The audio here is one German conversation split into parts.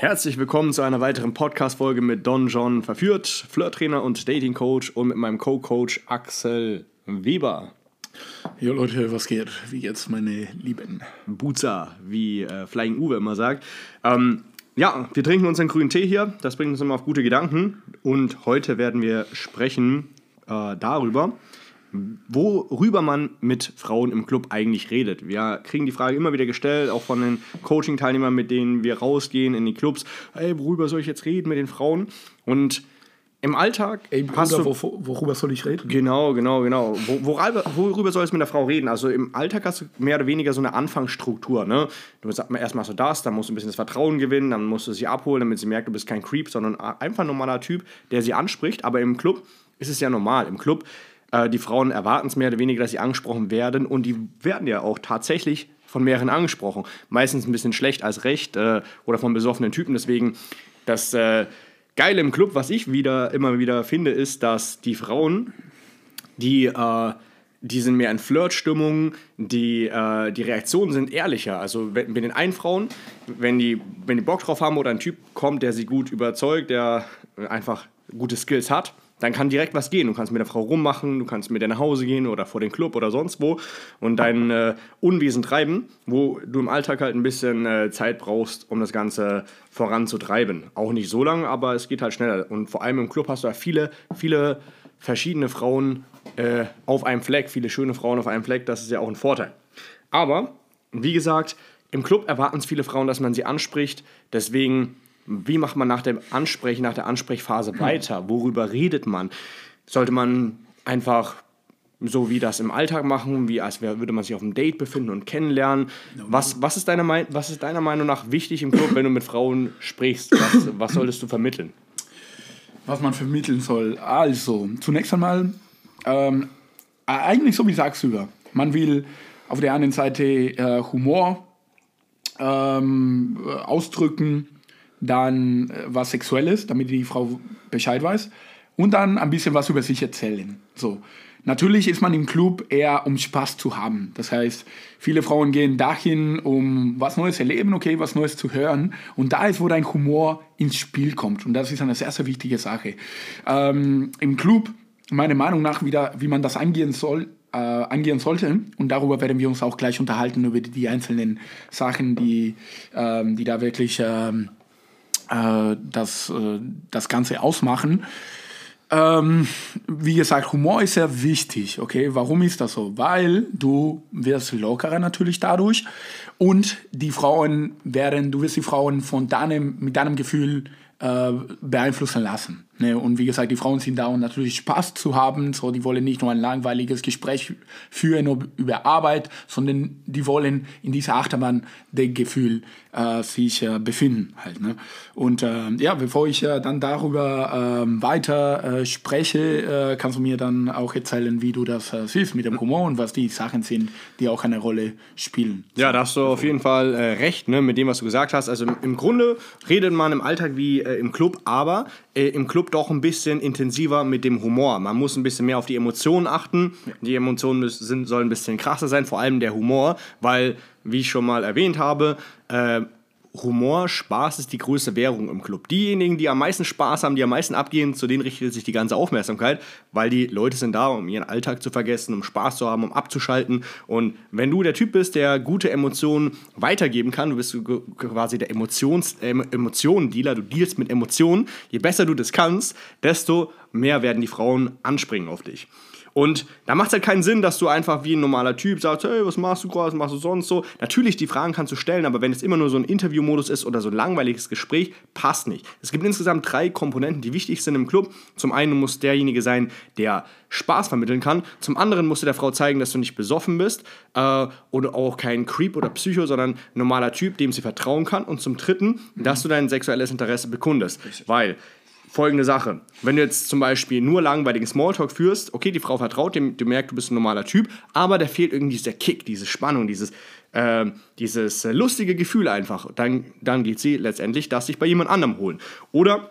Herzlich willkommen zu einer weiteren Podcast-Folge mit Don John Verführt, Flirttrainer und Dating-Coach und mit meinem Co-Coach Axel Weber. Jo Leute, was geht? Wie jetzt meine Lieben? Buza, wie äh, Flying Uwe immer sagt. Ähm, ja, wir trinken unseren grünen Tee hier, das bringt uns immer auf gute Gedanken. Und heute werden wir sprechen äh, darüber, worüber man mit Frauen im Club eigentlich redet. Wir kriegen die Frage immer wieder gestellt, auch von den Coaching-Teilnehmern, mit denen wir rausgehen in die Clubs. Hey, worüber soll ich jetzt reden mit den Frauen? Und im Alltag Ey, Bruder, du, worüber soll ich reden? Genau, genau, genau. Worüber, worüber soll es mit der Frau reden? Also im Alltag hast du mehr oder weniger so eine Anfangsstruktur. Ne? Du sagst erst machst du das, dann musst du ein bisschen das Vertrauen gewinnen, dann musst du sie abholen, damit sie merkt, du bist kein Creep, sondern einfach ein normaler Typ, der sie anspricht. Aber im Club ist es ja normal. Im Club äh, die Frauen erwarten es mehr oder weniger, dass sie angesprochen werden und die werden ja auch tatsächlich von mehreren angesprochen. Meistens ein bisschen schlecht als recht äh, oder von besoffenen Typen. Deswegen das äh, Geile im Club, was ich wieder immer wieder finde, ist, dass die Frauen, die äh, die sind mehr in Flirtstimmung, die, äh, die Reaktionen sind ehrlicher. Also mit den einen Frauen, wenn die, wenn die Bock drauf haben oder ein Typ kommt, der sie gut überzeugt, der einfach gute Skills hat, dann kann direkt was gehen. Du kannst mit der Frau rummachen, du kannst mit der nach Hause gehen oder vor den Club oder sonst wo und dein äh, Unwesen treiben, wo du im Alltag halt ein bisschen äh, Zeit brauchst, um das Ganze voranzutreiben. Auch nicht so lange, aber es geht halt schneller. Und vor allem im Club hast du ja viele, viele verschiedene Frauen äh, auf einem Fleck, viele schöne Frauen auf einem Fleck, das ist ja auch ein Vorteil. Aber, wie gesagt, im Club erwarten es viele Frauen, dass man sie anspricht. Deswegen wie macht man nach dem Ansprechen, nach der Ansprechphase weiter? Worüber redet man? Sollte man einfach so wie das im Alltag machen, wie als würde man sich auf einem Date befinden und kennenlernen. Was, was, ist, deiner, was ist deiner Meinung nach wichtig im Club, wenn du mit Frauen sprichst? Was, was solltest du vermitteln? Was man vermitteln soll. Also, zunächst einmal, ähm, eigentlich so wie du, man will auf der einen Seite äh, Humor ähm, ausdrücken, dann äh, was Sexuelles, damit die Frau Bescheid weiß und dann ein bisschen was über sich erzählen. So. Natürlich ist man im Club eher, um Spaß zu haben. Das heißt, viele Frauen gehen dahin, um was Neues erleben, okay, was Neues zu hören. Und da ist, wo dein Humor ins Spiel kommt. Und das ist eine sehr, sehr wichtige Sache. Ähm, Im Club, meiner Meinung nach, wieder, wie man das angehen soll, äh, angehen sollte. Und darüber werden wir uns auch gleich unterhalten, über die, die einzelnen Sachen, die, ähm, die da wirklich ähm, äh, das, äh, das Ganze ausmachen. Ähm, wie gesagt, Humor ist sehr wichtig, okay? Warum ist das so? Weil du wirst lockerer natürlich dadurch und die Frauen werden, du wirst die Frauen von deinem, mit deinem Gefühl äh, beeinflussen lassen. Ne? Und wie gesagt, die Frauen sind da, um natürlich Spaß zu haben. So, die wollen nicht nur ein langweiliges Gespräch führen über Arbeit, sondern die wollen in dieser Achterbahn der Gefühl äh, sich äh, befinden. Halt, ne? Und äh, ja, bevor ich äh, dann darüber ähm, weiter spreche, kannst du mir dann auch erzählen, wie du das siehst mit dem Humor und was die Sachen sind, die auch eine Rolle spielen. Ja, da hast du auf jeden Fall recht ne, mit dem, was du gesagt hast. Also im Grunde redet man im Alltag wie im Club, aber im Club doch ein bisschen intensiver mit dem Humor. Man muss ein bisschen mehr auf die Emotionen achten. Die Emotionen müssen, sollen ein bisschen krasser sein, vor allem der Humor, weil, wie ich schon mal erwähnt habe, äh, Humor, Spaß ist die größte Währung im Club. Diejenigen, die am meisten Spaß haben, die am meisten abgehen, zu denen richtet sich die ganze Aufmerksamkeit, weil die Leute sind da, um ihren Alltag zu vergessen, um Spaß zu haben, um abzuschalten. Und wenn du der Typ bist, der gute Emotionen weitergeben kann, du bist quasi der Emotions, äh, Emotionen-Dealer, du dealst mit Emotionen, je besser du das kannst, desto mehr werden die Frauen anspringen auf dich. Und da macht es halt keinen Sinn, dass du einfach wie ein normaler Typ sagst, hey, was machst du gerade, was machst du sonst so. Natürlich, die Fragen kannst du stellen, aber wenn es immer nur so ein Interviewmodus ist oder so ein langweiliges Gespräch, passt nicht. Es gibt insgesamt drei Komponenten, die wichtig sind im Club. Zum einen muss derjenige sein, der Spaß vermitteln kann. Zum anderen musst du der Frau zeigen, dass du nicht besoffen bist äh, oder auch kein Creep oder Psycho, sondern ein normaler Typ, dem sie vertrauen kann. Und zum dritten, dass du dein sexuelles Interesse bekundest. Weil folgende Sache. Wenn du jetzt zum Beispiel nur langweiligen Smalltalk führst, okay, die Frau vertraut dem, du merkst, du bist ein normaler Typ, aber da fehlt irgendwie dieser Kick, diese Spannung, dieses, äh, dieses lustige Gefühl einfach. Dann, dann geht sie letztendlich das sich bei jemand anderem holen. Oder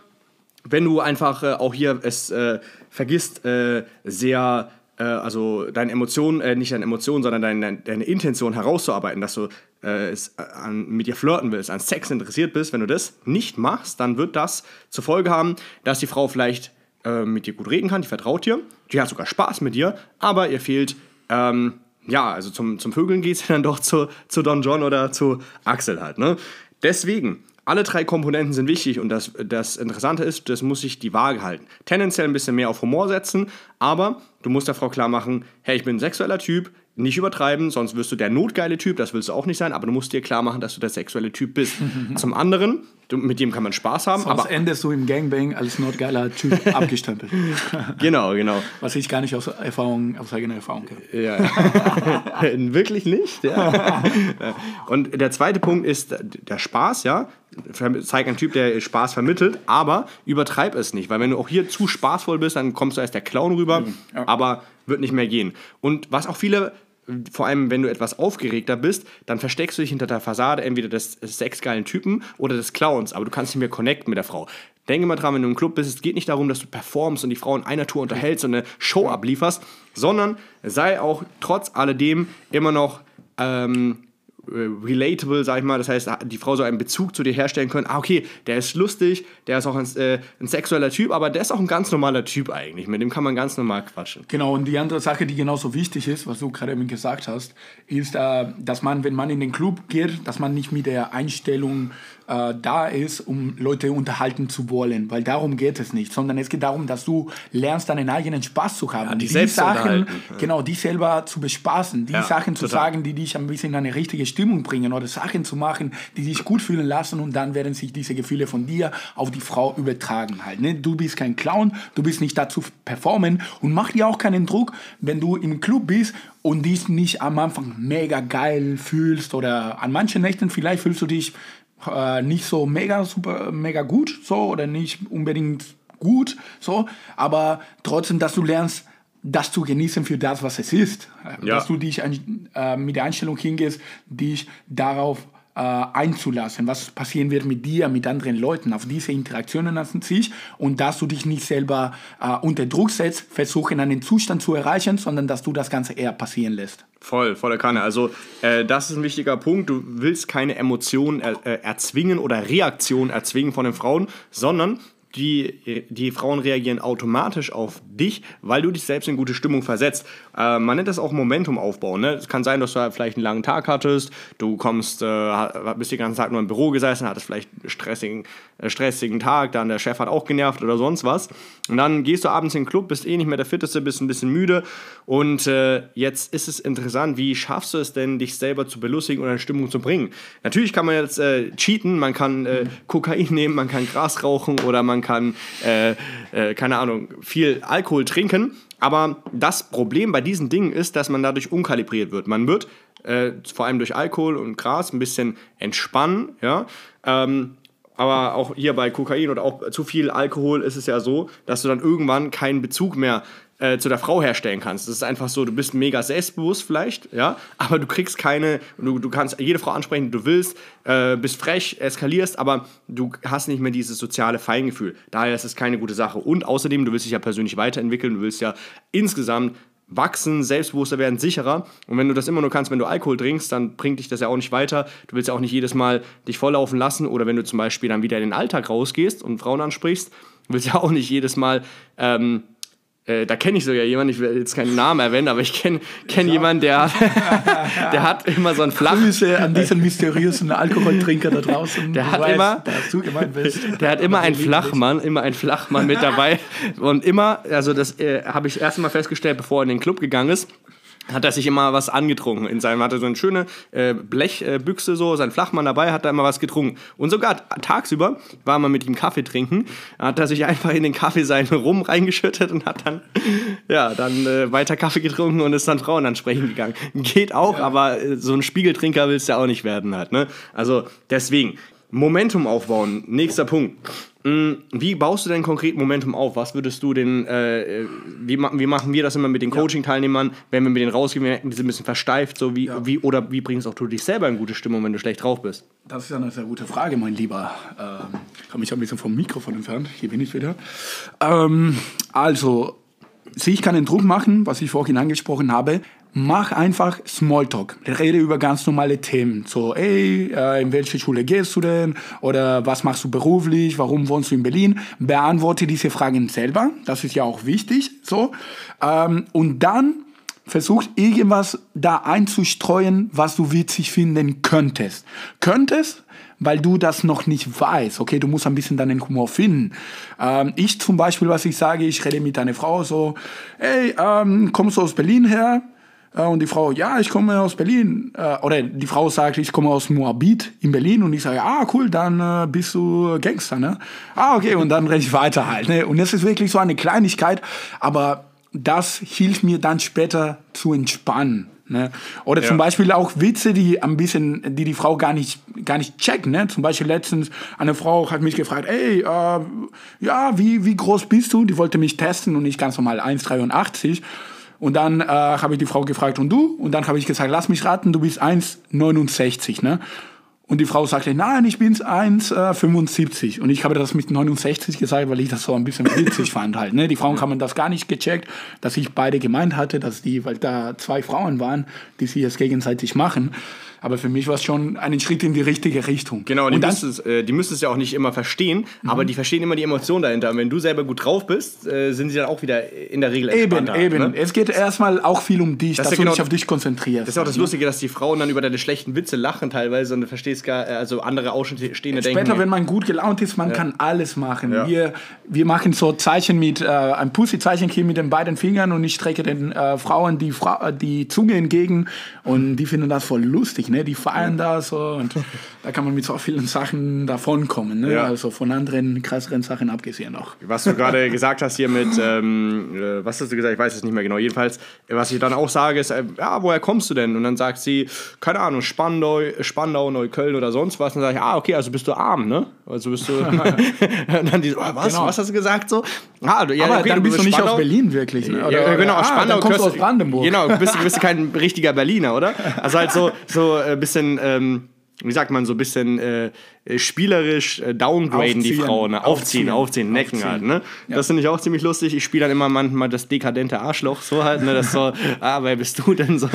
wenn du einfach äh, auch hier es äh, vergisst, äh, sehr äh, also deine Emotionen, äh, nicht deine Emotionen, sondern deine, deine Intention herauszuarbeiten, dass du äh, es, äh, an, mit dir flirten willst, an Sex interessiert bist, wenn du das nicht machst, dann wird das zur Folge haben, dass die Frau vielleicht äh, mit dir gut reden kann, die vertraut dir, die hat sogar Spaß mit dir, aber ihr fehlt, ähm, ja, also zum, zum Vögeln geht sie dann doch zu, zu Don John oder zu Axel halt. Ne? Deswegen, alle drei Komponenten sind wichtig und das, das Interessante ist, das muss sich die Waage halten. Tendenziell ein bisschen mehr auf Humor setzen, aber du musst der Frau klar machen, hey, ich bin ein sexueller Typ, nicht übertreiben, sonst wirst du der notgeile Typ, das willst du auch nicht sein, aber du musst dir klar machen, dass du der sexuelle Typ bist. Zum anderen, mit dem kann man Spaß haben. Sonst aber endest du im Gangbang als notgeiler Typ abgestempelt. genau, genau. Was ich gar nicht aus, Erfahrung, aus eigener Erfahrung kenne. Ja. Wirklich nicht. Ja. Und der zweite Punkt ist der Spaß, ja. Zeig einen Typ, der Spaß vermittelt, aber übertreib es nicht, weil wenn du auch hier zu spaßvoll bist, dann kommst du als der Clown rüber, Ja. aber wird nicht mehr gehen. Und was auch viele vor allem wenn du etwas aufgeregter bist, dann versteckst du dich hinter der Fassade entweder des sexgeilen Typen oder des Clowns, aber du kannst nicht mehr connecten mit der Frau. Denke mal dran, wenn du im Club bist, es geht nicht darum, dass du performst und die Frau in einer Tour unterhältst und eine Show ablieferst, sondern sei auch trotz alledem immer noch ähm, äh, relatable, sag ich mal. Das heißt, die Frau soll einen Bezug zu dir herstellen können. Ah, okay, der ist lustig, der ist auch ein, äh, ein sexueller Typ, aber der ist auch ein ganz normaler Typ eigentlich. Mit dem kann man ganz normal quatschen. Genau, und die andere Sache, die genauso wichtig ist, was du gerade eben gesagt hast, ist, äh, dass man, wenn man in den Club geht, dass man nicht mit der Einstellung äh, da ist, um Leute unterhalten zu wollen, weil darum geht es nicht, sondern es geht darum, dass du lernst, deinen eigenen Spaß zu haben. dich die selbst zu Sachen. Ja. genau, die selber zu bespaßen, die Ja, Sachen zu total. sagen, die dich ein bisschen in eine richtige Stimmung bringen oder Sachen zu machen, die dich gut fühlen lassen und dann werden sich diese Gefühle von dir auf die Frau übertragen halt. Ne? Du bist kein Clown, du bist nicht dazu performen und mach dir auch keinen Druck, wenn du im Club bist und dich nicht am Anfang mega geil fühlst oder an manchen Nächten vielleicht fühlst du dich äh, nicht so mega super mega gut so oder nicht unbedingt gut so, aber trotzdem, dass du lernst das zu genießen für das, was es ist. Äh, Ja. Dass du dich äh, mit der Einstellung hingehst, dich darauf äh, einzulassen, was passieren wird mit dir, mit anderen Leuten, auf diese Interaktionen an sich und dass du dich nicht selber äh, unter Druck setzt, versuchen einen Zustand zu erreichen, sondern dass du das Ganze eher passieren lässt. Voll, voller Kanne. Also, äh, das ist ein wichtiger Punkt. Du willst keine Emotionen er, äh, erzwingen oder Reaktionen erzwingen von den Frauen, sondern die, die Frauen reagieren automatisch auf dich, weil du dich selbst in gute Stimmung versetzt. Äh, man nennt das auch Momentum aufbauen. Ne? Es kann sein, dass du halt vielleicht einen langen Tag hattest, du kommst, äh, bist den ganzen Tag nur im Büro gesessen, hattest vielleicht einen stressigen, äh, stressigen Tag, dann der Chef hat auch genervt oder sonst was. Und dann gehst du abends in den Club, bist eh nicht mehr der Fitteste, bist ein bisschen müde und äh, jetzt ist es interessant, wie schaffst du es denn, dich selber zu belustigen oder in Stimmung zu bringen? Natürlich kann man jetzt äh, cheaten, man kann äh, Kokain nehmen, man kann Gras rauchen oder man kann, äh, äh, keine Ahnung, viel Alkohol trinken. Aber das Problem bei diesen Dingen ist, dass man dadurch unkalibriert wird. Man wird äh, vor allem durch Alkohol und Gras ein bisschen entspannen, ja. Ähm, aber auch hier bei Kokain oder auch zu viel Alkohol ist es ja so, dass du dann irgendwann keinen Bezug mehr äh, zu der Frau herstellen kannst. Das ist einfach so, du bist mega selbstbewusst vielleicht, ja, aber du kriegst keine, du, du kannst jede Frau ansprechen, die du willst, äh, bist frech, eskalierst, aber du hast nicht mehr dieses soziale Feingefühl. Daher ist es keine gute Sache. Und außerdem, du willst dich ja persönlich weiterentwickeln, du willst ja insgesamt wachsen, selbstbewusster werden, sicherer. Und wenn du das immer nur kannst, wenn du Alkohol trinkst, dann bringt dich das ja auch nicht weiter. Du willst ja auch nicht jedes Mal dich volllaufen lassen oder wenn du zum Beispiel dann wieder in den Alltag rausgehst und Frauen ansprichst, willst ja auch nicht jedes Mal ähm, äh, da kenne ich sogar jemanden, ich will jetzt keinen Namen erwähnen, aber ich kenne kenn jemanden, der, der hat immer so ein Flach, Grüße an diesen mysteriösen Alkoholtrinker da draußen. Der hat weißt, immer- der hat immer einen. Flachmann, immer einen Flachmann mit dabei und immer, also das äh, habe ich erst mal festgestellt, bevor er in den Club gegangen ist, hat er sich immer was angetrunken. In seinem hatte so eine schöne äh, Blechbüchse so, sein Flachmann dabei, hat da immer was getrunken. Und sogar tagsüber war man mit ihm Kaffee trinken, hat er sich einfach in den Kaffee seinen Rum reingeschüttet und hat dann ja dann äh, weiter Kaffee getrunken und ist dann Frauen ansprechen gegangen. Geht auch, aber äh, so ein Spiegeltrinker willst du ja auch nicht werden halt. Ne? Also deswegen Momentum aufbauen. Nächster Punkt. Mm, Wie baust du denn konkret Momentum auf? Was würdest du denn, äh, wie, ma- wie machen wir das immer mit den Coaching-Teilnehmern, wenn wir mit denen rausgehen, wir sind ein bisschen versteift, so wie, wie, oder wie bringst auch du dich selber in gute Stimmung, wenn du schlecht drauf bist? Das ist eine sehr gute Frage, mein Lieber. Ähm, ich habe mich ein bisschen vom Mikrofon entfernt. Hier bin ich wieder. Ähm, also, sich keinen Druck machen, was ich vorhin angesprochen habe. Mach einfach Smalltalk. Rede über ganz normale Themen. So, ey, äh, in welche Schule gehst du denn? Oder was machst du beruflich? Warum wohnst du in Berlin? Beantworte diese Fragen selber. Das ist ja auch wichtig. So. Ähm, und dann versucht irgendwas da einzustreuen, was du witzig finden könntest. Könntest, weil du das noch nicht weißt. Okay, du musst ein bisschen deinen Humor finden. Ähm, ich zum Beispiel, was ich sage, ich rede mit einer Frau so, hey, ähm, kommst du aus Berlin her? Äh, und die Frau, ja, ich komme aus Berlin. Äh, oder die Frau sagt, ich komme aus Moabit in Berlin. Und ich sage, ah, cool, dann äh, bist du Gangster, ne? Ah, okay, und dann rede ich weiter halt. Ne? Und das ist wirklich so eine Kleinigkeit, aber das hilft mir dann später zu entspannen. Ne? Oder ja. zum Beispiel auch Witze, die ein bisschen, die die Frau gar nicht, gar nicht checkt. Ne? Zum Beispiel letztens eine Frau hat mich gefragt, ey, äh, ja, wie, wie groß bist du? Die wollte mich testen und ich ganz normal 1,83. Und dann äh, habe ich die Frau gefragt, und du? Und dann habe ich gesagt, lass mich raten, du bist 1,69. Ne? Und die Frau sagte, nein, ich bin 1,75. Äh, und ich habe das mit 69 gesagt, weil ich das so ein bisschen witzig fand halt. Ne? Die Frauen haben das gar nicht gecheckt, dass ich beide gemeint hatte, dass die, weil da zwei Frauen waren, die sich jetzt gegenseitig machen. Aber für mich war es schon ein Schritt in die richtige Richtung. Genau, die, müsstest, äh, die müsstest ja auch nicht immer verstehen, mhm. aber die verstehen immer die Emotionen dahinter. Und wenn du selber gut drauf bist, äh, sind sie dann auch wieder in der Regel Eben, eben. Ne? Es geht erstmal auch viel um dich, das dass ja genau, du dich auf dich konzentrierst. Das ist auch das ne? Lustige, dass die Frauen dann über deine schlechten Witze lachen teilweise und du verstehst gar, also andere Außenstehende denken. Später, wenn man gut gelaunt ist, man ja. kann alles machen. Ja. Wir, wir machen so Zeichen mit, äh, ein Pussy-Zeichen hier mit den beiden Fingern und ich strecke den äh, Frauen die, Fra die Zunge entgegen und die finden das voll lustig, ne? Die feiern da so und da kann man mit so vielen Sachen davonkommen, ne? Ja. also von anderen krasseren Sachen abgesehen auch. Was du gerade gesagt hast hier mit, ähm, äh, was hast du gesagt, ich weiß es nicht mehr genau, jedenfalls, was ich dann auch sage ist, äh, ja, woher kommst du denn? Und dann sagt sie, keine Ahnung, Spandau, Spandau Neukölln oder sonst was. Und dann sage ich, ah, okay, also bist du arm, ne? Also bist du, und dann die so, oh, was, genau. was hast du gesagt so? Ah, du, ja, Aber okay, dann bist du nicht Spandau. aus Berlin wirklich, ne? Oder, ja, genau, aus ah, Spandau. kommst du aus Brandenburg. Genau, bist, bist du kein richtiger Berliner, oder? Also halt so, so ein äh, bisschen, ähm, wie sagt man, so ein bisschen äh, äh, spielerisch äh, downgraden, aufziehen, die Frauen. Ne? Aufziehen, aufziehen, aufziehen, necken aufziehen. halt. Ne? Ja. Das finde ich auch ziemlich lustig. Ich spiele dann immer manchmal das dekadente Arschloch, so halt. Ne? Das so, ah, wer bist du denn so?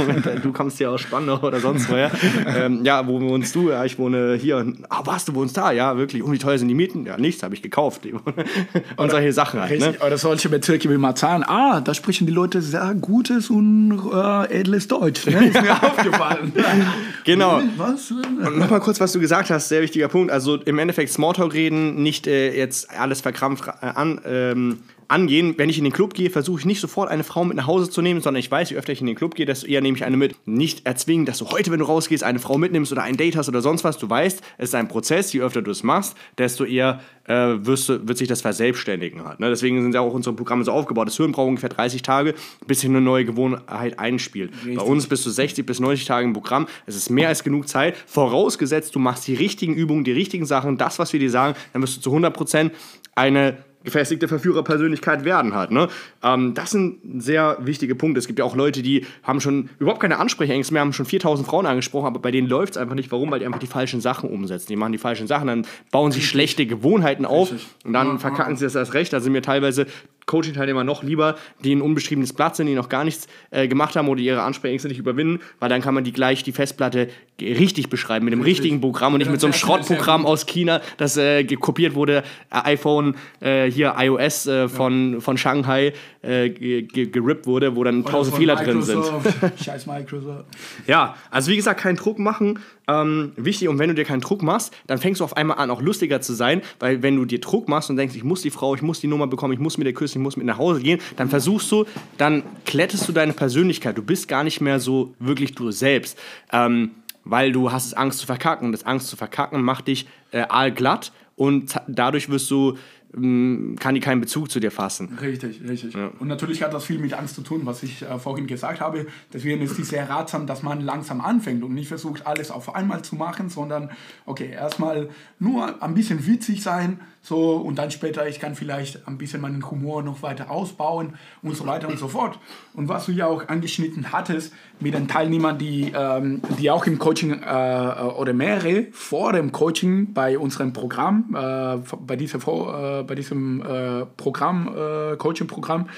Du kommst hier aus Spandau oder sonst woher. ähm, ja, wo wohnst du? Ja, ich wohne hier. Ah, was, du wohnst da? Ja, wirklich. Und wie teuer sind die Mieten? Ja, nichts, habe ich gekauft. Und oder, solche Sachen halt. Ne? Oder solche Bezirke wie Marzahn. Ah, da sprechen die Leute sehr gutes und äh, edles Deutsch. Ne? Ist mir aufgefallen. genau. Was? Und nochmal kurz, was du gesagt hast, sehr wichtiger Punkt. Also im Endeffekt Smalltalk reden, nicht äh, jetzt alles verkrampft äh, an, ähm, angehen. Wenn ich in den Club gehe, versuche ich nicht sofort eine Frau mit nach Hause zu nehmen, sondern ich weiß, je öfter ich in den Club gehe, desto eher nehme ich eine mit. Nicht erzwingen, dass du heute, wenn du rausgehst, eine Frau mitnimmst oder ein Date hast oder sonst was. Du weißt, es ist ein Prozess. Je öfter du es machst, desto eher äh, wirst du, wird sich das verselbstständigen. Halt, ne? Deswegen sind ja auch unsere Programme so aufgebaut. Das Hirn braucht ungefähr 30 Tage, bis sich eine neue Gewohnheit einspielt. Richtig. Bei uns bist du 60 bis 90 Tage im Programm. Es ist mehr als genug Zeit. Vorausgesetzt, du machst die richtigen Übungen, die richtigen Sachen, das, was wir dir sagen, dann wirst du zu 100% eine gefestigte Verführerpersönlichkeit werden hat. Ne? Ähm, das sind sehr wichtige Punkte. Es gibt ja auch Leute, die haben schon überhaupt keine Ansprechängste mehr, haben schon 4000 Frauen angesprochen, aber bei denen läuft es einfach nicht. Warum? Weil die einfach die falschen Sachen umsetzen. Die machen die falschen Sachen, dann bauen sie schlechte Gewohnheiten auf und dann verkacken sie das erst recht. Da sind mir teilweise Coaching-Teilnehmer noch lieber, die ein unbeschriebenes Blatt sind, die noch gar nichts äh, gemacht haben oder ihre Ansprechängste nicht überwinden, weil dann kann man die gleich die Festplatte richtig beschreiben mit dem richtig. richtigen Programm und nicht mit so einem Schrottprogramm aus China, das äh, kopiert wurde, äh, iPhone, äh, hier iOS äh, von, ja. von Shanghai äh, gerippt wurde, wo dann tausend Fehler Microsoft. drin sind. Scheiß Microsoft. ja, also wie gesagt, keinen Druck machen, ähm, wichtig. Und wenn du dir keinen Druck machst, dann fängst du auf einmal an, auch lustiger zu sein, weil wenn du dir Druck machst und denkst, ich muss die Frau, ich muss die Nummer bekommen, ich muss mit der küssen, ich muss mit nach Hause gehen, dann versuchst du, dann kletterst du deine Persönlichkeit. Du bist gar nicht mehr so wirklich du selbst. Ähm, weil du hast Angst zu verkacken. Das Angst zu verkacken macht dich äh, allglatt und dadurch wirst du kann die keinen Bezug zu dir fassen. Richtig, richtig. Ja. Und natürlich hat das viel mit Angst zu tun, was ich äh, vorhin gesagt habe. Deswegen ist es sehr ratsam, dass man langsam anfängt und nicht versucht, alles auf einmal zu machen, sondern, okay, erstmal nur ein bisschen witzig sein, so und dann später, ich kann vielleicht ein bisschen meinen Humor noch weiter ausbauen und so weiter und so fort. Und was du ja auch angeschnitten hattest mit den Teilnehmern, die, ähm, die auch im Coaching äh, oder mehrere vor dem Coaching bei unserem Programm, äh, bei, dieser, äh, bei diesem äh, Programm, äh, Coaching-Programm,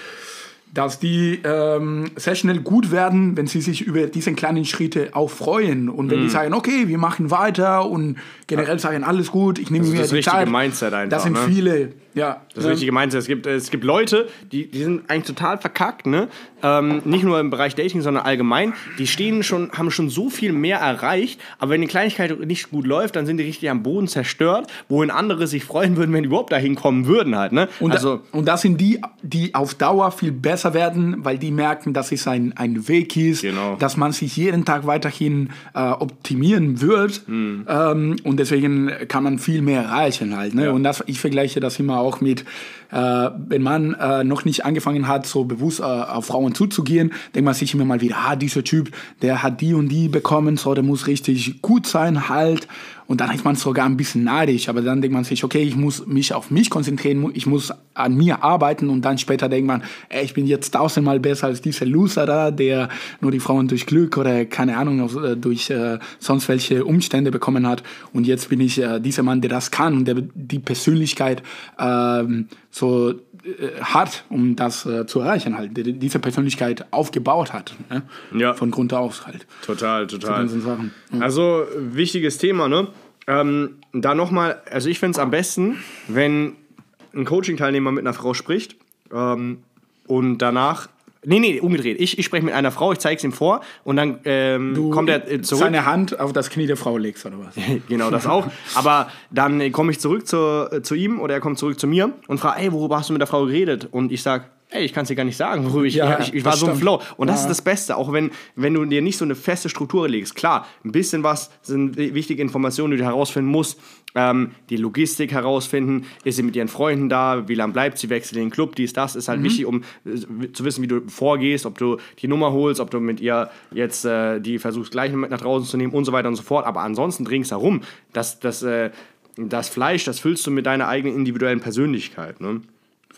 dass die ähm, sehr schnell gut werden, wenn sie sich über diese kleinen Schritte auch freuen. Und wenn die sagen, okay, wir machen weiter und generell sagen, alles gut, ich nehme ist mir das die richtige Zeit. Mindset einfach, Das sind ne? viele, ja. Das ähm, richtige Mindset. Es gibt, es gibt Leute, die, die sind eigentlich total verkackt, ne? Ähm, nicht nur im Bereich Dating, sondern allgemein. Die stehen schon, haben schon so viel mehr erreicht, aber wenn die Kleinigkeit nicht gut läuft, dann sind die richtig am Boden zerstört, wohin andere sich freuen würden, wenn die überhaupt dahin kommen würden halt, ne? Und, also, da, und das sind die, die auf Dauer viel besser werden, weil die merken, dass es ein, ein Weg ist, Genau. dass man sich jeden Tag weiterhin äh, optimieren wird. Hm. Ähm, und deswegen kann man viel mehr erreichen halt. Ne? Ja. Und das, ich vergleiche das immer auch mit, äh, wenn man äh, noch nicht angefangen hat, so bewusst äh, auf Frauen zuzugehen, denkt man sich immer mal wieder, ah, dieser Typ, der hat die und die bekommen, so, der muss richtig gut sein halt. Und dann ist man sogar ein bisschen neidisch, aber dann denkt man sich, okay, ich muss mich auf mich konzentrieren, ich muss an mir arbeiten und dann später denkt man, ey, ich bin jetzt tausendmal besser als dieser Loser da, der nur die Frauen durch Glück oder keine Ahnung, äh, durch äh, sonst welche Umstände bekommen hat. Und jetzt bin ich äh, dieser Mann, der das kann und der die Persönlichkeit ähm, so äh, hat, um das äh, zu erreichen halt, diese Persönlichkeit aufgebaut hat. Ne? Ja. Von Grund auf halt. total, total. Sachen. Also, wichtiges Thema, ne? Ähm, da nochmal, also ich finde es am besten, wenn ein Coaching-Teilnehmer mit einer Frau spricht ähm, und danach. Nee, nee, umgedreht. Ich, ich spreche mit einer Frau, ich zeige es ihm vor und dann ähm, kommt er äh, zurück. Seine Hand auf das Knie der Frau legst oder was? genau, das auch. Aber dann äh, komme ich zurück zu, äh, zu ihm oder er kommt zurück zu mir und fragt, ey, worüber hast du mit der Frau geredet? Und ich sage, ey, ich kann es dir gar nicht sagen, worüber ich, Ja, ich, ich war das so im stimmt. Flow. Und das Ja. ist das Beste, auch wenn, wenn du dir nicht so eine feste Struktur legst. Klar, ein bisschen was sind wi- wichtige Informationen, die du herausfinden musst. Ähm, die Logistik herausfinden, ist sie mit ihren Freunden da, wie lange bleibt sie, wechselt in den Club, dies, das, ist halt Mhm. wichtig, um äh, zu wissen, wie du vorgehst, ob du die Nummer holst, ob du mit ihr jetzt äh, die versuchst, gleich mit nach draußen zu nehmen und so weiter und so fort. Aber ansonsten ringsherum, das, das, äh, das Fleisch, das füllst du mit deiner eigenen individuellen Persönlichkeit. Ne?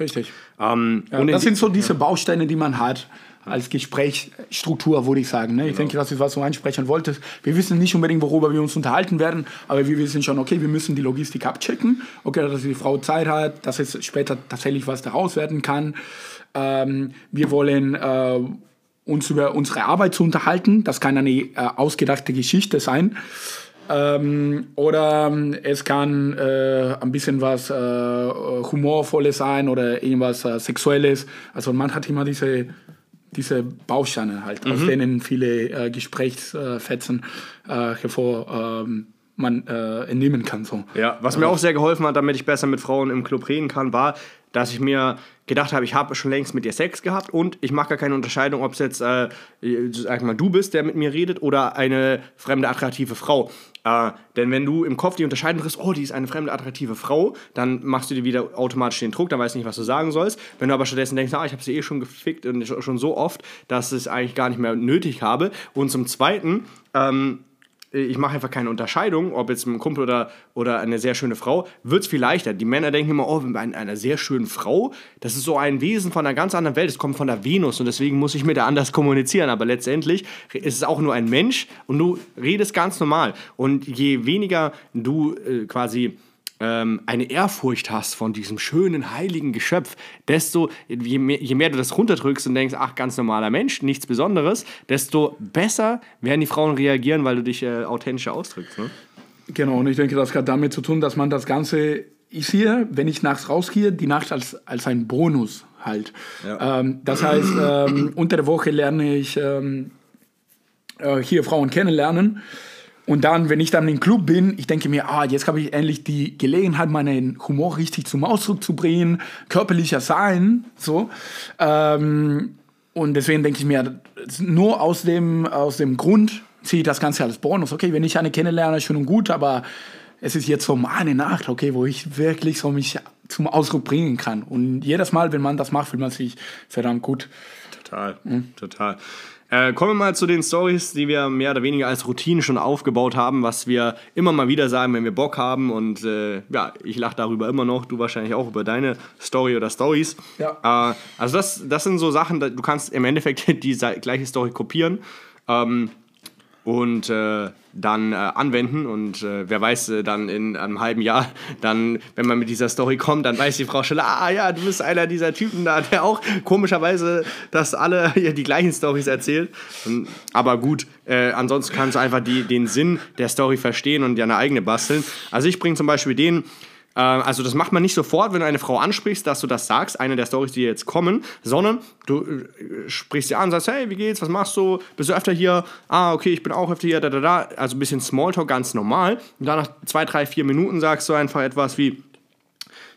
Richtig. Ähm, Ja, das sind so diese Bausteine, die man hat als Gesprächsstruktur, würde ich sagen. Ne? Ich denke, das ist, was du ansprechen wolltest. Wir wissen nicht unbedingt, worüber wir uns unterhalten werden, aber wir wissen schon, okay, wir müssen die Logistik abchecken, okay, dass die Frau Zeit hat, dass es später tatsächlich was daraus werden kann. Ähm, wir wollen äh, uns über unsere Arbeit zu unterhalten. Das kann eine äh, ausgedachte Geschichte sein. Ähm, oder ähm, es kann äh, ein bisschen was äh, Humorvolles sein oder irgendwas äh, Sexuelles. Also man hat immer diese, diese Bausteine halt, aus denen viele äh, Gesprächsfetzen äh, hervor ähm, man äh, entnehmen kann. So. Ja, was mir auch sehr geholfen hat, damit ich besser mit Frauen im Club reden kann, war, dass ich mir gedacht habe, ich habe schon längst mit ihr Sex gehabt und ich mache gar keine Unterscheidung, ob es jetzt, äh, sag mal, du bist, der mit mir redet oder eine fremde, attraktive Frau. Äh, denn wenn du im Kopf die Unterscheidung triffst, oh, die ist eine fremde, attraktive Frau, dann machst du dir wieder automatisch den Druck, dann weißt du nicht, was du sagen sollst. Wenn du aber stattdessen denkst, ah, ich habe sie eh schon gefickt und schon so oft, dass ich es eigentlich gar nicht mehr nötig habe. Und zum Zweiten, ähm, ich mache einfach keine Unterscheidung, ob jetzt ein Kumpel oder, oder eine sehr schöne Frau, wird es viel leichter. Die Männer denken immer, oh, bei einer sehr schönen Frau, das ist so ein Wesen von einer ganz anderen Welt, es kommt von der Venus und deswegen muss ich mit der anders kommunizieren. Aber letztendlich ist es auch nur ein Mensch und du redest ganz normal. Und je weniger du äh, quasi ähm, eine Ehrfurcht hast von diesem schönen, heiligen Geschöpf, desto, je mehr, je mehr du das runterdrückst und denkst, ach, ganz normaler Mensch, nichts Besonderes, desto besser werden die Frauen reagieren, weil du dich äh, authentischer ausdrückst. Ne? Genau, und ich denke, das hat damit zu tun, dass man das Ganze, ich sehe, wenn ich nachts rausgehe, die Nacht als, als ein Bonus halt. Ähm, das heißt, ähm, unter der Woche lerne ich ähm, äh, hier Frauen kennenlernen. Und dann, wenn ich dann im Club bin, ich denke mir, ah, jetzt habe ich endlich die Gelegenheit, meinen Humor richtig zum Ausdruck zu bringen, körperlicher sein, so. Ähm, und deswegen denke ich mir, nur aus dem, aus dem Grund sehe ich das Ganze als Bonus. Okay, wenn ich eine kennenlerne, schön und gut, aber es ist jetzt so eine Nacht, okay, wo ich wirklich so mich zum Ausdruck bringen kann. Und jedes Mal, wenn man das macht, fühlt man sich verdammt gut. Total, total. Äh, kommen wir mal zu den Stories, die wir mehr oder weniger als Routine schon aufgebaut haben, was wir immer mal wieder sagen, wenn wir Bock haben. Und äh, ja, ich lache darüber immer noch, du wahrscheinlich auch über deine Story oder Stories. Ja. Äh, also das, das sind so Sachen, du kannst im Endeffekt die gleiche Story kopieren. Ähm, und äh, dann äh, anwenden. Und äh, wer weiß, äh, dann in einem halben Jahr, dann, wenn man mit dieser Story kommt, dann weiß die Frau schon, ah ja, du bist einer dieser Typen da, der auch komischerweise, dass alle ja, die gleichen Stories erzählt. Und, aber gut, äh, ansonsten kannst du einfach die, den Sinn der Story verstehen und dir eine eigene basteln. Also ich bringe zum Beispiel den, also das macht man nicht sofort, wenn du eine Frau ansprichst, dass du das sagst, eine der Stories, die jetzt kommen, sondern du äh, sprichst sie an, sagst, hey, wie geht's, was machst du, bist du öfter hier, ah, okay, ich bin auch öfter hier, da, da, da, also ein bisschen Smalltalk, ganz normal. Und dann nach zwei, drei, vier Minuten sagst du einfach etwas wie,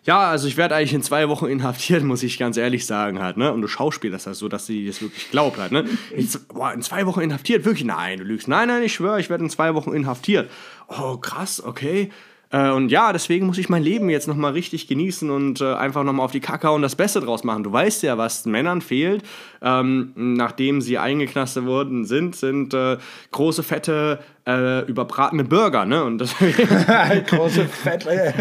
ja, also ich werde eigentlich in zwei Wochen inhaftiert, muss ich ganz ehrlich sagen halt, ne? Und du schauspielst das so, dass sie das wirklich glaubt halt, ne? Ich, boah, in zwei Wochen inhaftiert? Wirklich? Nein, du lügst. Nein, nein, ich schwöre, ich werde in zwei Wochen inhaftiert. Oh, krass, okay. Äh, und ja, deswegen muss ich mein Leben jetzt nochmal richtig genießen und äh, einfach nochmal auf die Kacke und das Beste draus machen. Du weißt ja, was Männern fehlt, ähm, nachdem sie eingeknastet worden sind, sind äh, große, fette, äh, überbratene Burger, ne? Und große, fette,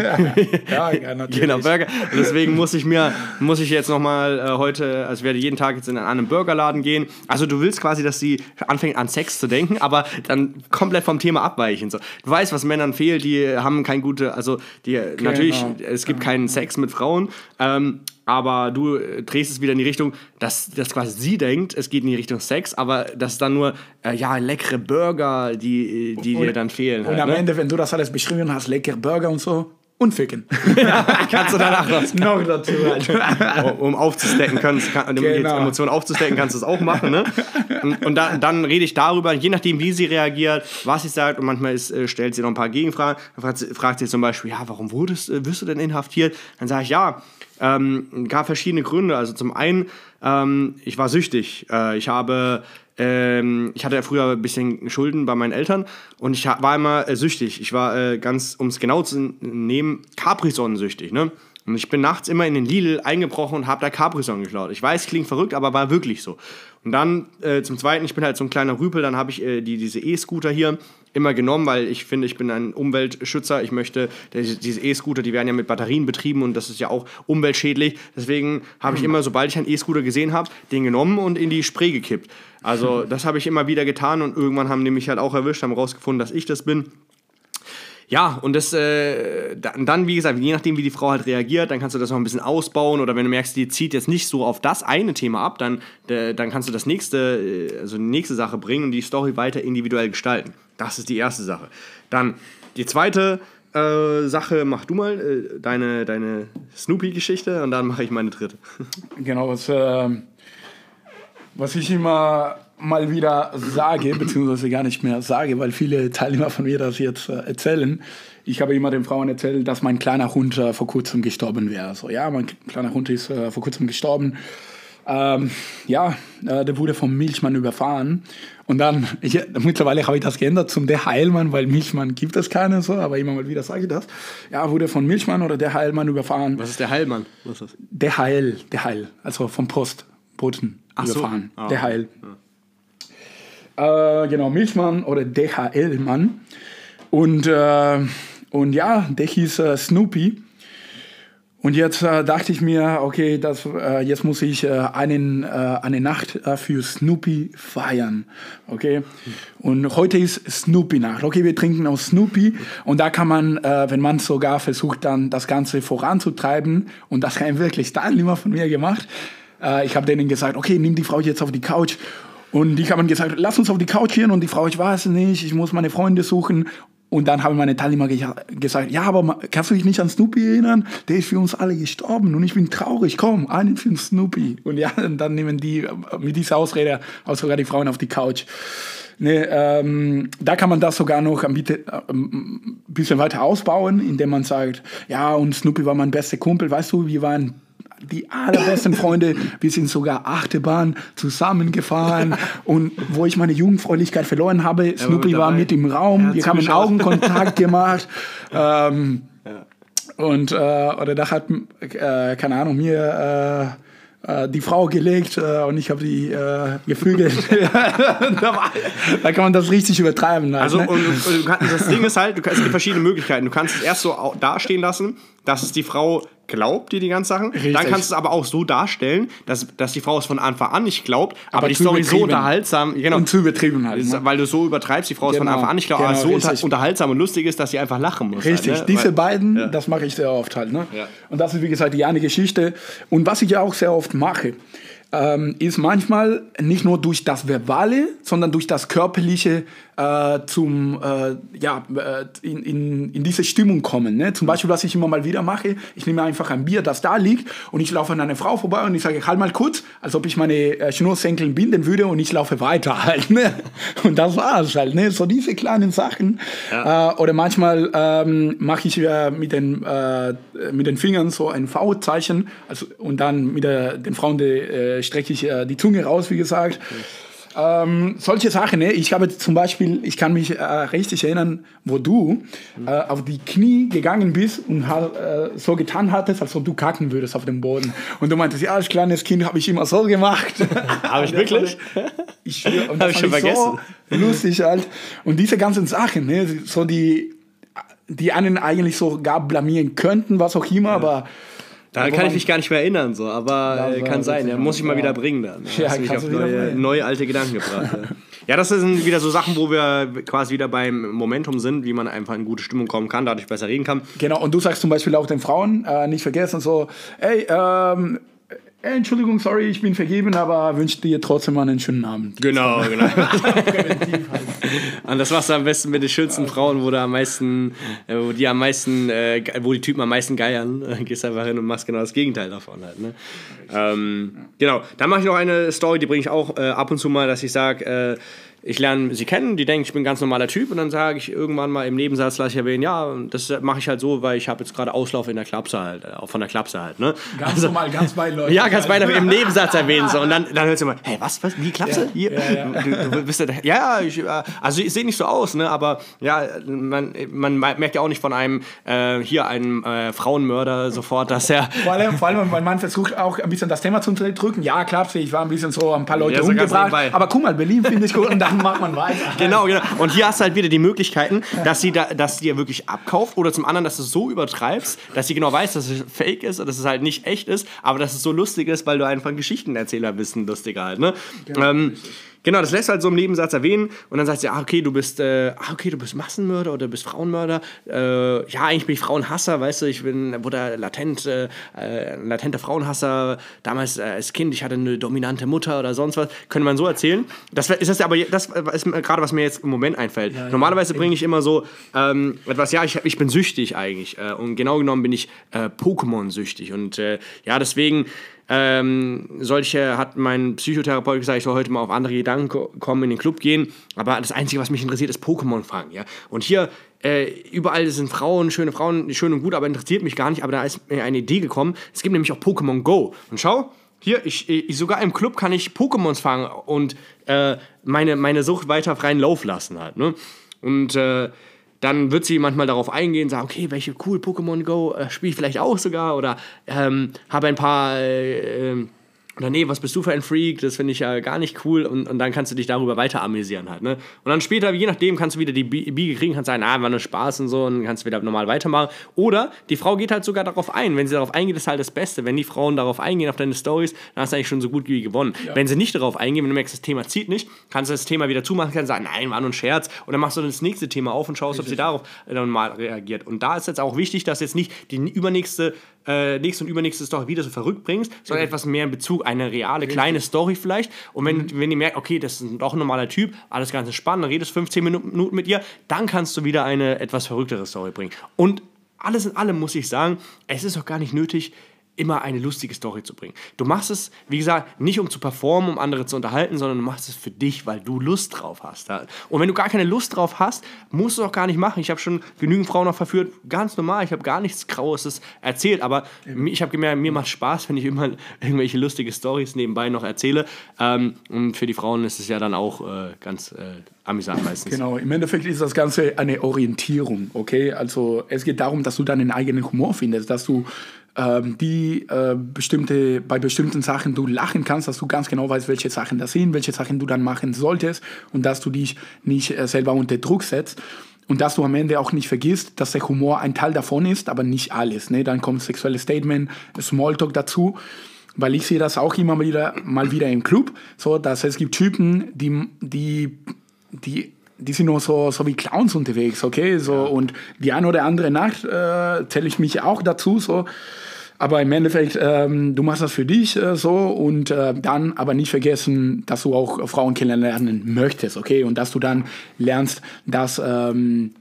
ja, ja, natürlich. Genau, Burger. Und deswegen muss ich mir, muss ich jetzt nochmal äh, heute, also werde jeden Tag jetzt in einen Burgerladen gehen. Also du willst quasi, dass sie anfängt an Sex zu denken, aber dann komplett vom Thema abweichen. So. Du weißt, was Männern fehlt, die haben kein gute, also die, genau. natürlich, es gibt keinen Sex mit Frauen, ähm, aber du äh, drehst es wieder in die Richtung, dass, dass quasi sie denkt, es geht in die Richtung Sex, aber das ist dann nur, äh, ja, leckere Burger, die, die und, dir dann fehlen. Und halt, am ne? Ende, wenn du das alles beschrieben hast, leckere Burger und so, und ficken. ja, kannst du danach was noch dazu. Halt. um aufzustecken, kannst, kann, um genau. jetzt Emotionen aufzustecken, kannst du es auch machen. Ne? Und, und da, dann rede ich darüber, je nachdem, wie sie reagiert, was sie sagt, und manchmal ist, äh, stellt sie noch ein paar Gegenfragen. Dann fragt sie, fragt sie zum Beispiel, ja, warum wurdest, äh, wirst du denn inhaftiert? Dann sage ich, ja, ähm, gab verschiedene Gründe. Also zum einen, ähm, ich war süchtig. Äh, ich habe ähm, ich hatte ja früher ein bisschen Schulden bei meinen Eltern und ich war immer äh, süchtig. Ich war äh, ganz, um es genau zu nehmen, Capri-Sonnen süchtig. Ne? Und ich bin nachts immer in den Lidl eingebrochen und habe da Capri-Sonnen geklaut. Ich weiß, klingt verrückt, aber war wirklich so. Und dann äh, zum Zweiten, ich bin halt so ein kleiner Rüpel, dann habe ich äh, die, diese E-Scooter hier immer genommen, weil ich finde, ich bin ein Umweltschützer. Ich möchte, diese E-Scooter, die werden ja mit Batterien betrieben und das ist ja auch umweltschädlich. Deswegen habe ich immer, sobald ich einen E-Scooter gesehen habe, den genommen und in die Spree gekippt. Also das habe ich immer wieder getan und irgendwann haben die mich halt auch erwischt, haben rausgefunden, dass ich das bin. Ja, und das äh, dann, wie gesagt, je nachdem, wie die Frau halt reagiert, dann kannst du das noch ein bisschen ausbauen oder wenn du merkst, die zieht jetzt nicht so auf das eine Thema ab, dann, äh, dann kannst du das nächste, also die nächste Sache bringen und die Story weiter individuell gestalten. Das ist die erste Sache. Dann die zweite äh, Sache, mach du mal äh, deine, deine Snoopy-Geschichte und dann mache ich meine dritte. Genau, was, äh, was ich immer mal wieder sage, beziehungsweise gar nicht mehr sage, weil viele Teilnehmer von mir das jetzt äh, erzählen. Ich habe immer den Frauen erzählt, dass mein kleiner Hund äh, vor kurzem gestorben wäre. So, ja, mein kleiner Hund ist äh, vor kurzem gestorben. Ähm, ja, äh, der wurde vom Milchmann überfahren. Und dann, ich, mittlerweile habe ich das geändert zum der Heilmann, weil Milchmann gibt es keine so, aber immer mal wieder sage ich das. Ja, wurde von Milchmann oder der Heilmann überfahren. Was ist der Heilmann? Was ist das? Der Heil, der Heil, also vom Postboten Ach überfahren. So. Ah. Der Heil. Ja. Äh, genau, Milchmann oder DHL-Mann. Und, äh, und ja, der hieß äh, Snoopy. Und jetzt äh, dachte ich mir, okay, das, äh, jetzt muss ich einen, eine Nacht für Snoopy feiern. Okay? Und heute ist Snoopy-Nacht. Okay, wir trinken aus Snoopy. Und da kann man, wenn man sogar versucht, dann das Ganze voranzutreiben, und das haben wirklich Teilnehmer von mir gemacht, ich habe denen gesagt, okay, nimm die Frau jetzt auf die Couch. Und die haben gesagt, lass uns auf die Couch gehen. Und die Frau, ich weiß nicht, ich muss meine Freunde suchen. Und dann haben meine Teilnehmer gesagt, ja, aber kannst du dich nicht an Snoopy erinnern? Der ist für uns alle gestorben und ich bin traurig. Komm, einen für Snoopy. Und ja, dann nehmen die äh, mit dieser Ausrede auch sogar die Frauen auf die Couch. Nee, ähm, da kann man das sogar noch ein bisschen weiter ausbauen, indem man sagt, ja, und Snoopy war mein bester Kumpel. Weißt du, wir waren die allerbesten Freunde. Wir sind sogar Achterbahn zusammengefahren und wo ich meine Jugendfreundlichkeit verloren habe, Snoopy war mit im Raum, wir haben Augenkontakt gemacht. Ähm, ja. Und äh, oder da hat, äh, keine Ahnung, mir äh, äh die Frau gelegt äh, und ich habe die äh, gefügelt. da kann man das richtig übertreiben. Halt, also ne? und, und, das Ding ist halt, du, es gibt verschiedene Möglichkeiten. Du kannst es erst so dastehen lassen, dass es die Frau glaubt dir die ganzen Sachen. Richtig. Dann kannst du es aber auch so darstellen, dass, dass die Frau es von Anfang an nicht glaubt, aber, Aber die Story so unterhaltsam, genau, Und zu übertrieben halt. Ne? weil du so übertreibst, die Frau ist von Genau. Anfang an nicht glaubt, aber Genau, so unter, richtig. unterhaltsam und lustig ist, dass sie einfach lachen muss. Richtig, halt, ne? diese Weil- beiden, das mache ich sehr oft halt. Ne? Ja. Und das ist, wie gesagt, die eine Geschichte. Und was ich ja auch sehr oft mache, ähm, ist manchmal nicht nur durch das Verbale, sondern durch das Körperliche äh, zum, äh, ja, äh, in, in, in diese Stimmung kommen. Ne? Zum Beispiel, was ich immer mal wieder mache, ich nehme einfach ein Bier, das da liegt, und ich laufe an eine Frau vorbei und ich sage, halt mal kurz, als ob ich meine äh, Schnurrsenkeln binden würde und ich laufe weiter halt. Ne? Und das war's halt. Ne? So diese kleinen Sachen. Äh, oder manchmal ähm, mache ich äh, mit, den, mit den Fingern so ein V-Zeichen also, und dann mit der, den Frauen die, äh, strecke ich äh, die Zunge raus, wie gesagt. Ähm, solche Sachen, ne? ich habe zum Beispiel, ich kann mich äh, richtig erinnern, wo du äh, auf die Knie gegangen bist und äh, so getan hattest, als ob du kacken würdest auf dem Boden. Und du meintest, ja, als kleines Kind habe ich immer so gemacht. Habe ich wirklich? Ich schwöre, und Hab das ich schon vergessen. so lustig halt. Und diese ganzen Sachen, ne, so die, die einen eigentlich sogar blamieren könnten, was auch immer, aber Da Wo kann ich mich gar nicht mehr erinnern, so, aber war kann sein. Ja, muss ich mal ja. wieder bringen dann. Ja, Hast mich auf neue, neue alte Gedanken gebracht. ja. ja, das sind wieder so Sachen, wo wir quasi wieder beim Momentum sind, wie man einfach in gute Stimmung kommen kann, dadurch besser reden kann. Genau, und du sagst zum Beispiel auch den Frauen, äh, nicht vergessen, so, ey, ähm, Entschuldigung, sorry, ich bin vergeben, aber wünsche dir trotzdem mal einen schönen Abend. Genau, genau. Und das machst du am besten mit den schönsten Frauen, wo du am meisten, äh, wo die am meisten, äh, wo die Typen am meisten geiern. Äh, Gehst einfach hin und machst genau das Gegenteil davon halt. Ne? Ähm, genau. Dann mache ich noch eine Story, die bringe ich auch äh, ab und zu mal, dass ich sage, äh, ich lerne sie kennen, die denken, ich bin ein ganz normaler Typ und dann sage ich irgendwann mal im Nebensatz, lasse ich erwähnen, ja, das mache ich halt so, weil ich habe jetzt gerade Auslauf in der Klapse halt, äh, auch von der Klapse halt, ne? Ganz normal, ganz beiläufig. Ja, ganz beinahe im Nebensatz erwähnen. So. Und dann, dann hörst du immer, hey, was, was, wie Klapse? Hier? Du, du bist ja, ja, ich, äh, also ich sehe nicht so aus, ne, aber ja, man, man merkt ja auch nicht von einem, äh, hier einem äh, Frauenmörder sofort, dass er, Vor allem, vor allem, weil man versucht auch ein bisschen das Thema zu unterdrücken. Ja, klar, ich war ein bisschen so ein paar Leute Ja, umgebracht. Aber guck mal, Berlin finde ich gut und dann macht man weiter. Genau, genau. Und hier hast du halt wieder die Möglichkeiten, dass sie, da, dass sie dir wirklich abkauft oder zum anderen, dass du es so übertreibst, dass sie genau weiß, dass es fake ist und dass es halt nicht echt ist, aber dass es so lustig ist, weil du einfach ein Geschichtenerzähler bist, ein lustiger halt. Ne? Ähm, Genau, das lässt du halt so im Nebensatz erwähnen und dann sagt sie, ah, okay, du bist, äh, ah, okay, du bist Massenmörder oder du bist Frauenmörder. Äh, ja, eigentlich bin ich Frauenhasser, weißt du, ich bin, wurde latent, äh, latenter Frauenhasser. Damals äh, als Kind, ich hatte eine dominante Mutter oder sonst was. Könnte man so erzählen. Das ist das aber, das ist gerade, was mir jetzt im Moment einfällt. Normalerweise bringe ich immer so ähm, etwas, ja, ich, ich bin süchtig eigentlich. Äh, und genau genommen bin ich äh, Pokémon-süchtig. Und ja, deswegen ähm, solche hat mein Psychotherapeut gesagt, ich soll heute mal auf andere Gedanken ko- kommen, in den Club gehen. Aber das Einzige, was mich interessiert, ist Pokémon fangen. Ja? Und hier, äh, überall sind Frauen, schöne Frauen, schön und gut, aber interessiert mich gar nicht. Aber da ist mir eine Idee gekommen. Es gibt nämlich auch Pokémon Go. Und schau, hier, ich, ich, sogar im Club kann ich Pokémons fangen und äh, meine, meine Sucht weiter freien Lauf lassen halt. Ne? Und äh, dann wird sie manchmal darauf eingehen, sagen, okay, welche cool Pokémon Go äh, spiele ich vielleicht auch sogar oder ähm, habe ein paar äh, ähm, oder nee, was bist du für ein Freak, das finde ich ja gar nicht cool und, und dann kannst du dich darüber weiter amüsieren halt, ne? Und dann später, je nachdem, kannst du wieder die Bi- Biege kriegen, kannst sagen, ah, war nur Spaß und so und kannst wieder normal weitermachen. Oder die Frau geht halt sogar darauf ein. Wenn sie darauf eingeht, ist halt das Beste. Wenn die Frauen darauf eingehen, auf deine Stories, dann hast du eigentlich schon so gut wie gewonnen. Wenn sie nicht darauf eingehen, wenn du merkst, das Thema zieht nicht, kannst du das Thema wieder zumachen, kannst sagen, nein, war nur ein Scherz. Und dann machst du das nächste Thema auf und schaust, ob sie darauf äh, dann mal reagiert. Und da ist jetzt auch wichtig, dass jetzt nicht die übernächste, äh, nächste und übernächste Story wieder so verrückt bringst, sondern etwas mehr in Bezug, eine reale, kleine Story vielleicht. Und wenn, wenn ihr merkt, okay, das ist doch ein normaler Typ, alles ganz spannend, dann redest 15 Minuten mit ihr, dann kannst du wieder eine etwas verrücktere Story bringen. Und alles in allem muss ich sagen, es ist auch gar nicht nötig, immer eine lustige Story zu bringen. Du machst es, wie gesagt, nicht um zu performen, um andere zu unterhalten, sondern du machst es für dich, weil du Lust drauf hast. Und wenn du gar keine Lust drauf hast, musst du es auch gar nicht machen. Ich habe schon genügend Frauen noch verführt, ganz normal. Ich habe gar nichts Graues erzählt, aber ich habe gemerkt, mir macht Spaß, wenn ich immer irgendwelche lustige Stories nebenbei noch erzähle. Ähm, und für die Frauen ist es ja dann auch äh, ganz äh, amüsant meistens. Genau, im Endeffekt ist das Ganze eine Orientierung, okay? Also es geht darum, dass du deinen eigenen Humor findest, dass du die äh, bestimmte, bei bestimmten Sachen du lachen kannst, dass du ganz genau weißt, welche Sachen das sind, welche Sachen du dann machen solltest und dass du dich nicht äh, selber unter Druck setzt. und dass du am Ende auch nicht vergisst, dass der Humor ein Teil davon ist, aber nicht alles. Ne? Dann kommt sexuelles Statement, Smalltalk dazu. Weil ich sehe das auch immer mal wieder, mal wieder im Club, so dass es gibt Typen, die, die, die die sind nur so, so wie Clowns unterwegs, okay? So. Und die eine oder andere Nacht äh, zähle ich mich auch dazu, so. Aber im Endeffekt, ähm, du machst das für dich äh, so und äh, dann aber nicht vergessen, dass du auch Frauen kennenlernen möchtest, okay? Und dass du dann lernst, dass ähm,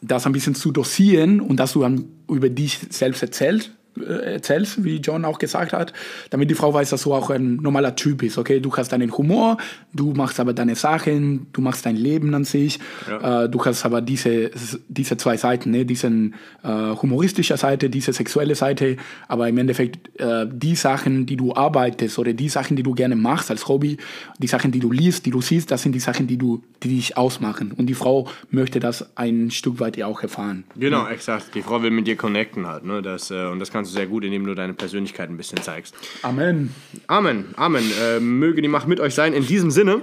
das ein bisschen zu dosieren und dass du dann über dich selbst erzählst äh, erzählst, wie John auch gesagt hat, damit die Frau weiß, dass du auch ein normaler Typ bist. Okay, du hast deinen Humor, du machst aber deine Sachen, du machst dein Leben an sich. Ja. Äh, du hast aber diese, diese zwei Seiten, ne? diesen äh, humoristische Seite, diese sexuelle Seite, aber im Endeffekt äh, die Sachen, die du arbeitest oder die Sachen, die du gerne machst als Hobby, die Sachen, die du liest, die du siehst, das sind die Sachen, die du, die dich ausmachen. Und die Frau möchte das ein Stück weit ja auch erfahren. Genau, ja. exakt. Die Frau will mit dir connecten halt, ne? Das, äh, und das kannst kannst du sehr gut, indem du deine Persönlichkeit ein bisschen zeigst. Amen. Amen, Amen. Äh, möge die Macht mit euch sein. In diesem Sinne,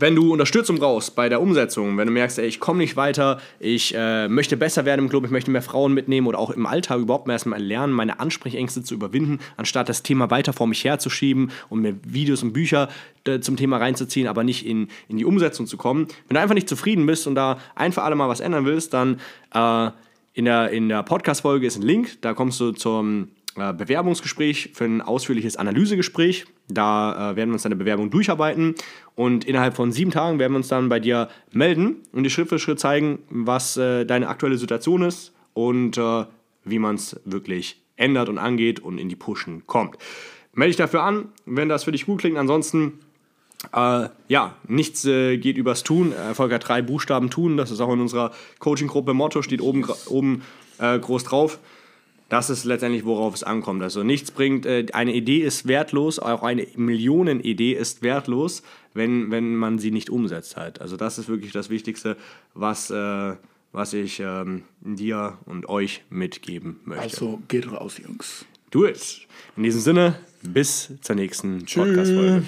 wenn du Unterstützung brauchst bei der Umsetzung, wenn du merkst, ey, ich komme nicht weiter, ich äh, möchte besser werden im Club, ich möchte mehr Frauen mitnehmen oder auch im Alltag überhaupt mehr erstmal lernen, meine Ansprechängste zu überwinden, anstatt das Thema weiter vor mich herzuschieben und mir Videos und Bücher äh, zum Thema reinzuziehen, aber nicht in, in die Umsetzung zu kommen. Wenn du einfach nicht zufrieden bist und da einfach alle mal was ändern willst, dann äh, in der, in der Podcast-Folge ist ein Link, da kommst du zum äh, Bewerbungsgespräch für ein ausführliches Analysegespräch. Da äh, werden wir uns deine Bewerbung durcharbeiten und innerhalb von sieben Tagen werden wir uns dann bei dir melden und dir Schritt für Schritt zeigen, was äh, deine aktuelle Situation ist und äh, wie man es wirklich ändert und angeht und in die Pushen kommt. Melde dich dafür an, wenn das für dich gut klingt. Ansonsten äh, ja, nichts äh, geht übers Tun. Erfolg hat drei Buchstaben tun. Das ist auch in unserer Coaching-Gruppe Motto, steht oben, oben äh, groß drauf. Das ist letztendlich, worauf es ankommt. Also nichts bringt, äh, eine Idee ist wertlos, auch eine Millionenidee ist wertlos, wenn, wenn man sie nicht umsetzt halt. Also das ist wirklich das Wichtigste, was, äh, was ich ähm, dir und euch mitgeben möchte. Also geht raus, Jungs. Do it. In diesem Sinne, bis zur nächsten Podcast-Folge.